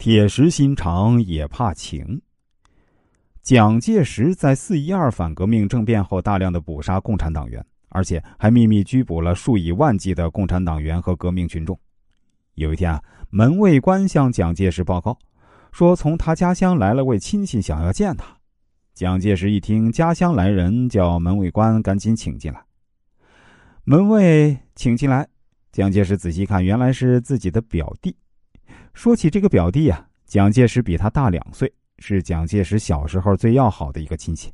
铁石心肠也怕情。蒋介石在四一二反革命政变后，大量的捕杀共产党员，而且还秘密拘捕了数以万计的共产党员和革命群众。有一天啊，门卫官向蒋介石报告，说从他家乡来了位亲戚，想要见他。蒋介石一听家乡来人，叫门卫官赶紧请进来。门卫请进来，蒋介石仔细看，原来是自己的表弟。说起这个表弟呀，蒋介石比他大两岁，是蒋介石小时候最要好的一个亲戚。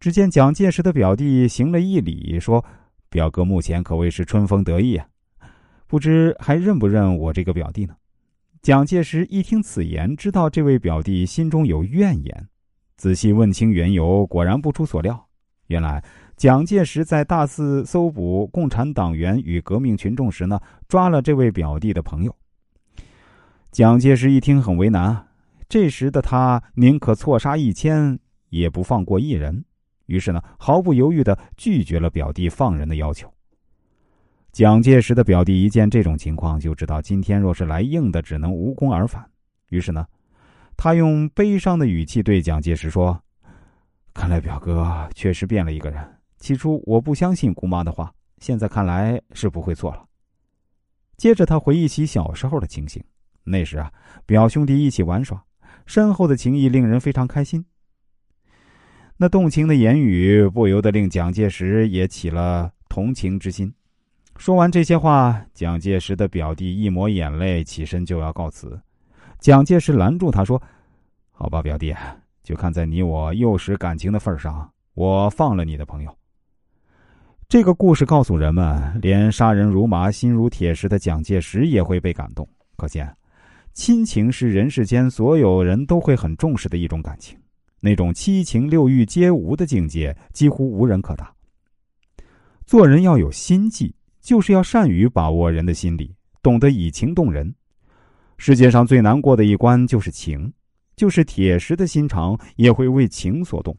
只见蒋介石的表弟行了一礼，说：“表哥目前可谓是春风得意啊，不知还认不认我这个表弟呢？”蒋介石一听此言，知道这位表弟心中有怨言，仔细问清缘由，果然不出所料，原来蒋介石在大肆搜捕共产党员与革命群众时呢，抓了这位表弟的朋友。蒋介石一听很为难，这时的他宁可错杀一千，也不放过一人，于是呢，毫不犹豫的拒绝了表弟放人的要求。蒋介石的表弟一见这种情况，就知道今天若是来硬的，只能无功而返。于是呢，他用悲伤的语气对蒋介石说：“看来表哥确实变了一个人。起初我不相信姑妈的话，现在看来是不会错了。”接着他回忆起小时候的情形。那时啊，表兄弟一起玩耍，深厚的情谊令人非常开心。那动情的言语不由得令蒋介石也起了同情之心。说完这些话，蒋介石的表弟一抹眼泪，起身就要告辞。蒋介石拦住他说：“好吧，表弟，就看在你我幼时感情的份上，我放了你的朋友。”这个故事告诉人们，连杀人如麻、心如铁石的蒋介石也会被感动，可见。亲情是人世间所有人都会很重视的一种感情，那种七情六欲皆无的境界，几乎无人可达。做人要有心计，就是要善于把握人的心理，懂得以情动人。世界上最难过的一关就是情，就是铁石的心肠也会为情所动。